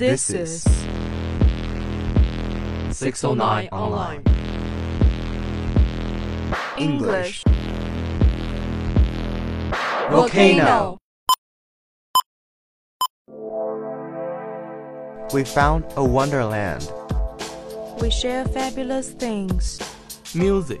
This is 609 Online English. Volcano. We found a wonderland. We share fabulous things. Music.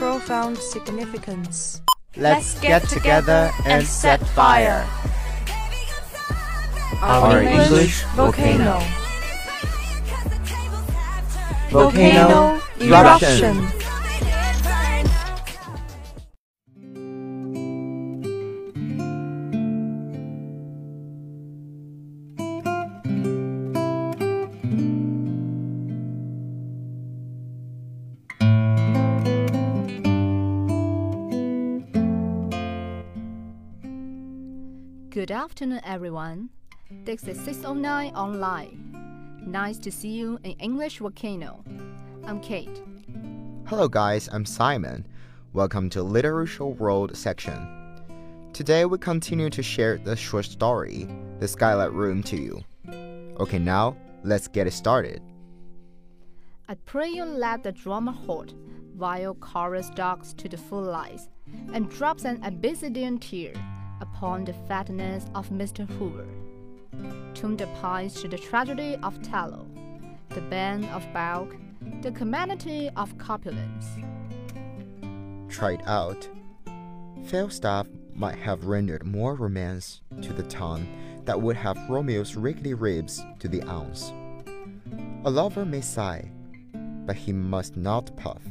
Profound significance. Let's get together and set fire. Our English volcano. Volcano eruption. eruption. Good afternoon, everyone. This is 609 Online. Nice to see you in English Volcano. I'm Kate. Hello, guys. I'm Simon. Welcome to Literature World section. Today we continue to share the short story, The Skylight Room, to you. Okay, now let's get it started. I pray you let the drama halt while chorus dogs to the full lights and drops an obsidian tear upon the fatness of Mr. Hoover. The pines to the tragedy of tallow, the ban of bulk, the humanity of corpulence. Tried out. Falstaff might have rendered more romance to the tongue that would have Romeo's rickety ribs to the ounce. A lover may sigh, but he must not puff.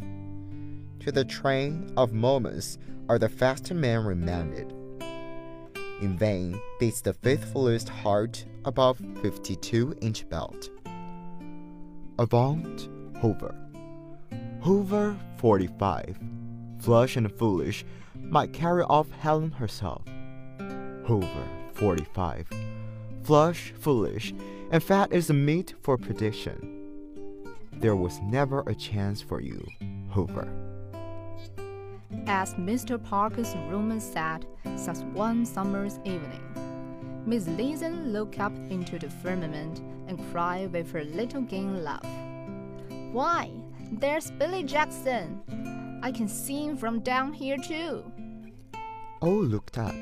To the train of moments are the faster men remanded. In vain beats the faithfulest heart above 52 inch belt. Avant Hoover. Hoover 45, flush and foolish, might carry off Helen herself. Hoover 45, flush, foolish, and fat is the meat for prediction. There was never a chance for you, Hoover. As Mr. Parker's room sat such one summer's evening, Miss Leeson looked up into the firmament and cried with her little gay laugh. Why, there's Billy Jackson! I can see him from down here too. All looked up.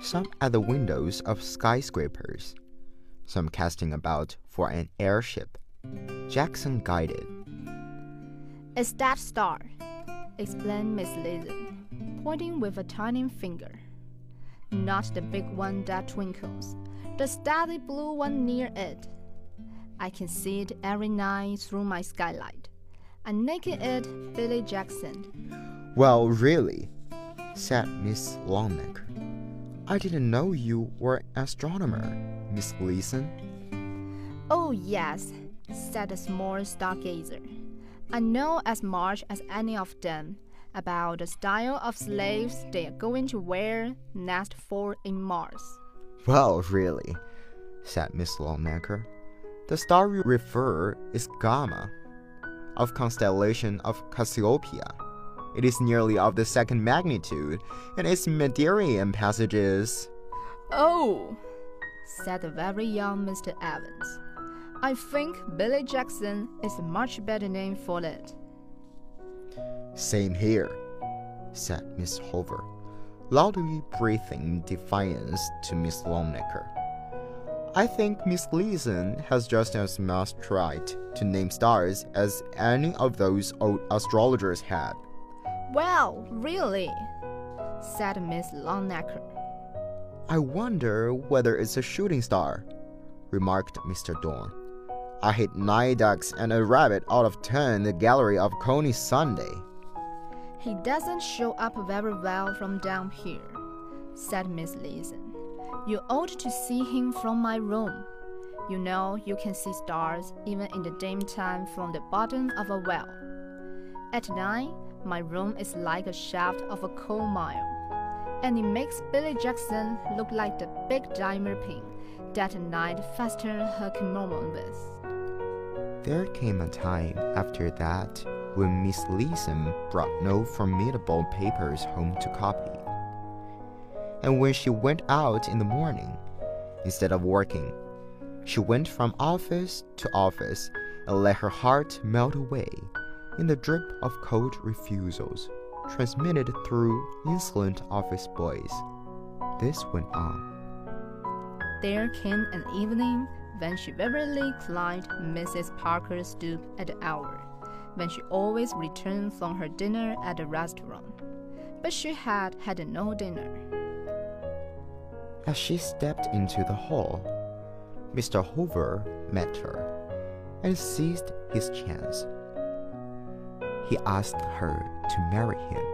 Some at the windows of skyscrapers, some casting about for an airship. Jackson guided. It's that star, explained Miss Leeson, pointing with a tiny finger. Not the big one that twinkles, the steady blue one near it. I can see it every night through my skylight. I nicked it Billy Jackson. Well, really, said Miss Longnecker. I didn't know you were an astronomer, Miss Leeson. Oh, yes, said the small stargazer. I know as much as any of them about the style of slaves they are going to wear next fall in Mars. Well, really, said Miss Longnecker. The star you refer is Gamma, of constellation of Cassiopeia. It is nearly of the second magnitude, and its Meridian passages. Oh, said the very young Mr. Evans. I think Billy Jackson is a much better name for it. Same here, said Miss Hoover, loudly breathing defiance to Miss Longnecker. I think Miss Leeson has just as much right to name stars as any of those old astrologers had. Well, really, said Miss Longnecker. I wonder whether it's a shooting star, remarked Mr. Dorn. I hit nine ducks and a rabbit out of ten in the gallery of Coney Sunday. He doesn't show up very well from down here, said Miss Leeson. You ought to see him from my room. You know you can see stars even in the dim from the bottom of a well. At night, my room is like a shaft of a coal mine, and it makes Billy Jackson look like the big diamond pin that Night fastened her kimono with. There came a time after that when Miss Leeson brought no formidable papers home to copy. And when she went out in the morning, instead of working, she went from office to office and let her heart melt away in the drip of cold refusals transmitted through insolent office boys. This went on. There came an evening when she vividly climbed Mrs. Parker's stoop at the hour when she always returned from her dinner at the restaurant. But she had had no dinner. As she stepped into the hall, Mr. Hoover met her and seized his chance. He asked her to marry him,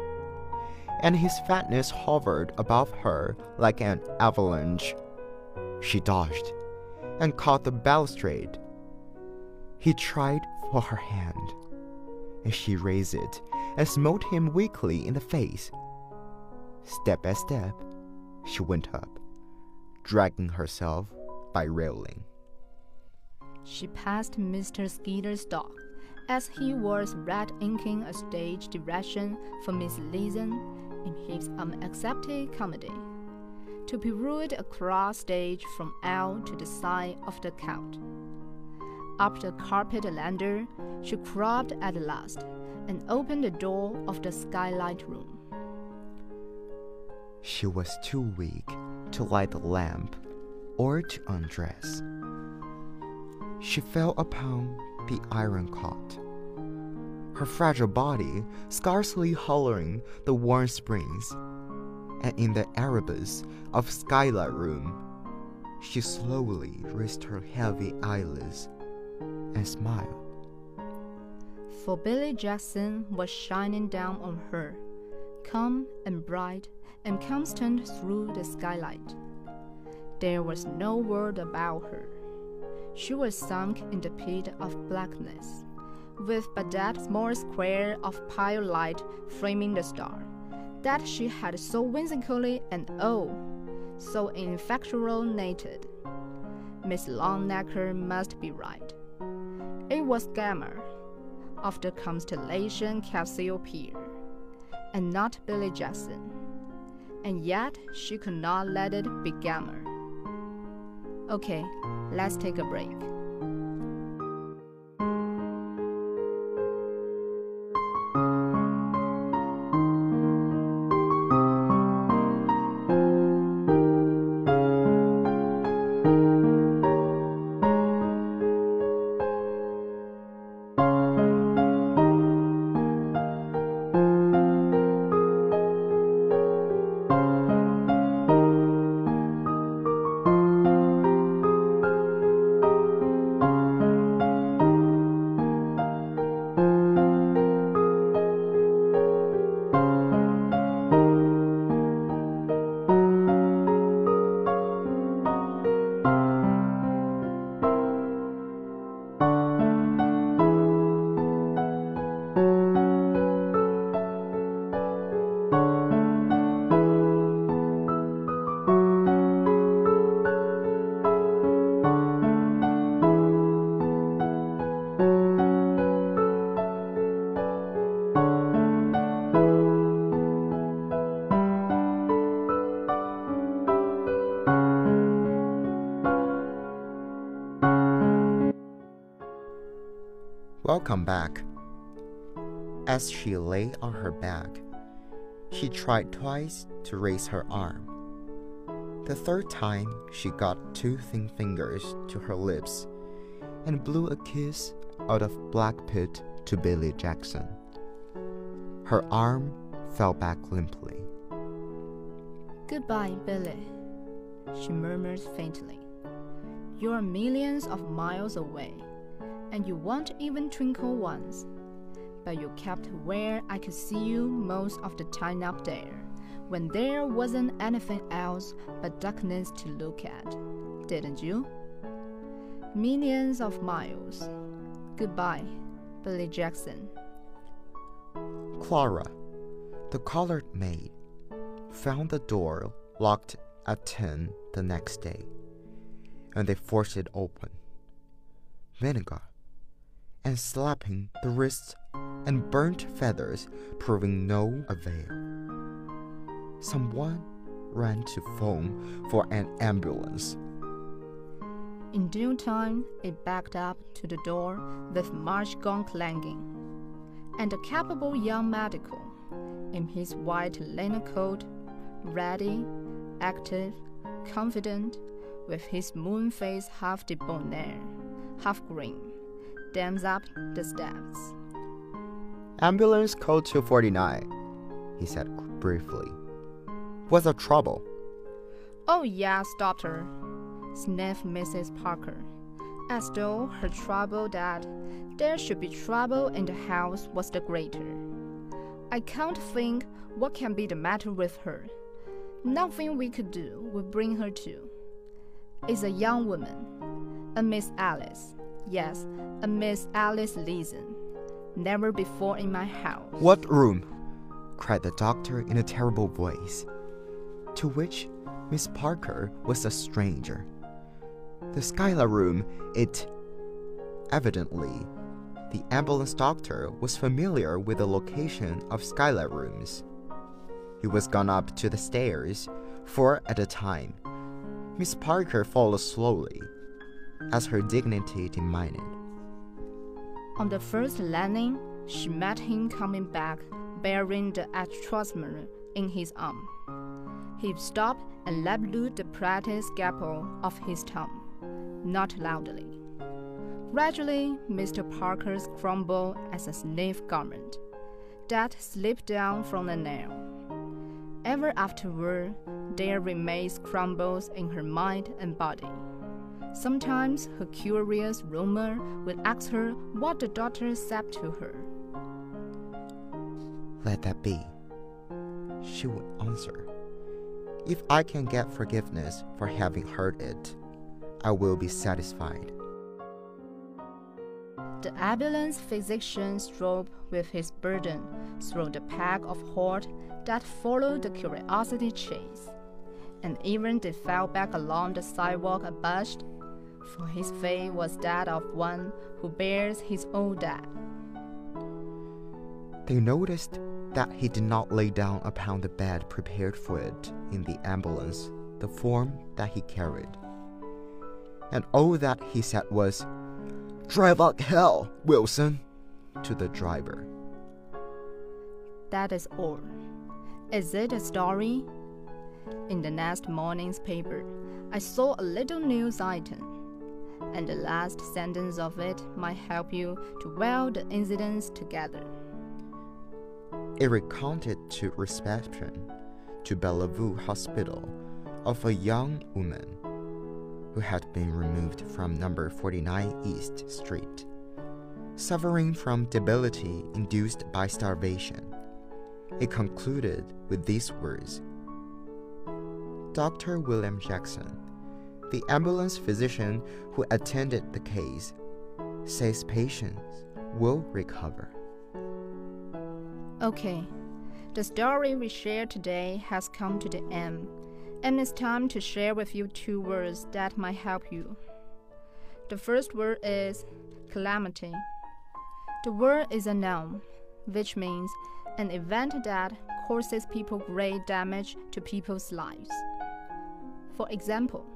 and his fatness hovered above her like an avalanche. She dodged and caught the balustrade. He tried for her hand, and she raised it and smote him weakly in the face. Step by step, she went up, dragging herself by railing. She passed Mr. Skidder's dog as he was red inking a stage direction for Miss Leeson in his unaccepted comedy. To pirouette across stage from L to the side of the count. Up the carpet ladder, she crawled at last and opened the door of the skylight room. She was too weak to light the lamp or to undress. She fell upon the iron cot, her fragile body scarcely hollowing the warm springs, and in the Erebus of skylight room, she slowly raised her heavy eyelids and smiled. For Billy Jackson was shining down on her, calm and bright and constant through the skylight. There was no word about her. She was sunk in the pit of blackness, with but that small square of pale light framing the star, that she had so whimsically and oh, so infatuated. Miss Longnecker must be right. It was Gamma, of the constellation Cassiopeia, and not Billy Jackson. And yet she could not let it be Gamma. Okay, let's take a break. Welcome back. As she lay on her back, she tried twice to raise her arm. The third time, she got two thin fingers to her lips and blew a kiss out of Black Pit to Billy Jackson. Her arm fell back limply. Goodbye, Billy, she murmured faintly. You're millions of miles away, and you won't even twinkle once. But you kept where I could see you most of the time up there, when there wasn't anything else but darkness to look at, didn't you? Millions of miles. Goodbye, Billy Jackson. Clara, the colored maid, found the door locked at 10 the next day, and they forced it open. Vinegar and slapping the wrists and burnt feathers proving no avail. Someone ran to phone for an ambulance. In due time, it backed up to the door with march gong clanging, and a capable young medical, in his white linen coat, ready, active, confident, with his moon face half debonair, half grim, dams up the steps. Ambulance code 249, he said briefly. What's the trouble? Oh, yes, doctor, sniffed Mrs. Parker, as though her trouble that there should be trouble in the house was the greater. I can't think what can be the matter with her. Nothing we could do would bring her to. It's a young woman, a Miss Alice. Yes, a Miss Alice Leeson. Never before in my house. What room? cried the doctor in a terrible voice, to which Miss Parker was a stranger. The Skylar room, it. Evidently, the ambulance doctor was familiar with the location of Skylar rooms. He was gone up to the stairs, four at a time. Miss Parker followed slowly, as her dignity demanded. On the first landing, she met him coming back, bearing the atrosmer in his arm. He stopped and let loose the practice scalpel of his tongue, not loudly. Gradually, Mr. Parker's crumbled as a sniff garment that slipped down from the nail. Ever afterward, there remains crumbles in her mind and body. Sometimes her curious roamer would ask her what the doctor said to her. Let that be. She would answer. If I can get forgiveness for having heard it, I will be satisfied. The ambulance physician strode with his burden through the pack of horse that followed the curiosity chase, and even they fell back along the sidewalk abashed, for his fate was that of one who bears his own dead. They noticed that he did not lay down upon the bed prepared for it in the ambulance, the form that he carried. And all that he said was, Drive like hell, Wilson, to the driver. That is all. Is it a story? In the next morning's paper, I saw a little news item, and the last sentence of it might help you to weld the incidents together. It recounted to reception to Bellevue Hospital of a young woman who had been removed from number 49 East Street, suffering from debility induced by starvation. It concluded with these words Dr. William Jackson, the ambulance physician who attended the case, says patients will recover. Okay, the story we shared today has come to the end, and it's time to share with you two words that might help you. The first word is calamity. The word is a noun, which means an event that causes people great damage to people's lives. For example,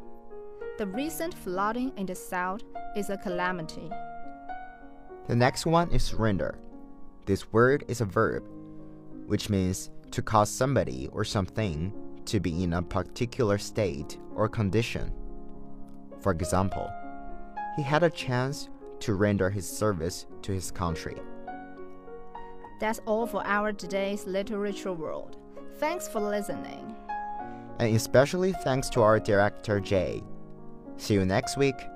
the recent flooding in the south is a calamity. The next one is render. This word is a verb, which means to cause somebody or something to be in a particular state or condition. For example, he had a chance to render his service to his country. That's all for our today's literature world. Thanks for listening. And especially thanks to our director Jay. See you next week.